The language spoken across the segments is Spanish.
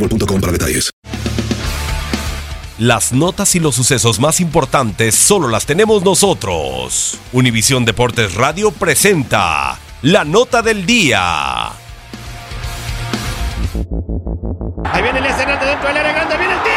boostmobile.com para detalles. Las notas y los sucesos más importantes solo las tenemos nosotros. Univisión Deportes Radio presenta la nota del día. Ahí viene el escenario dentro del área grande, viene el tiro.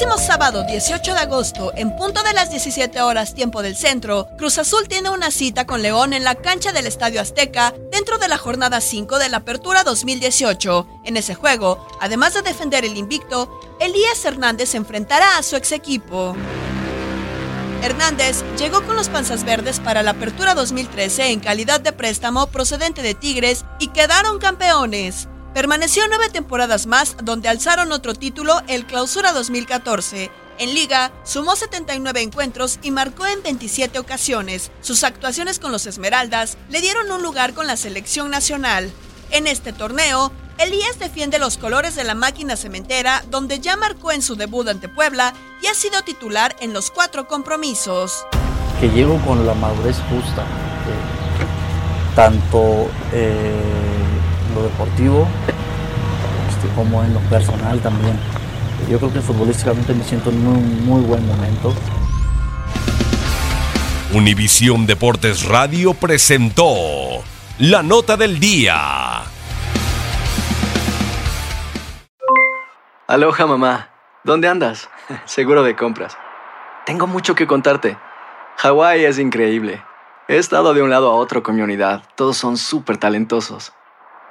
Próximo sábado 18 de agosto, en punto de las 17 horas tiempo del centro, Cruz Azul tiene una cita con León en la cancha del Estadio Azteca dentro de la jornada 5 de la Apertura 2018. En ese juego, además de defender el invicto, Elías Hernández enfrentará a su ex equipo. Hernández llegó con los Panzas Verdes para la Apertura 2013 en calidad de préstamo procedente de Tigres y quedaron campeones. Permaneció nueve temporadas más donde alzaron otro título, el Clausura 2014. En liga, sumó 79 encuentros y marcó en 27 ocasiones. Sus actuaciones con los Esmeraldas le dieron un lugar con la selección nacional. En este torneo, Elías defiende los colores de la máquina cementera, donde ya marcó en su debut ante Puebla y ha sido titular en los cuatro compromisos. Que llego con la madurez justa, eh, tanto eh, lo deportivo este, como en lo personal también. Yo creo que futbolísticamente me siento en un muy buen momento. Univisión Deportes Radio presentó la nota del día. Aloha mamá, ¿dónde andas? Seguro de compras. Tengo mucho que contarte. Hawái es increíble. He estado de un lado a otro con mi unidad. Todos son súper talentosos.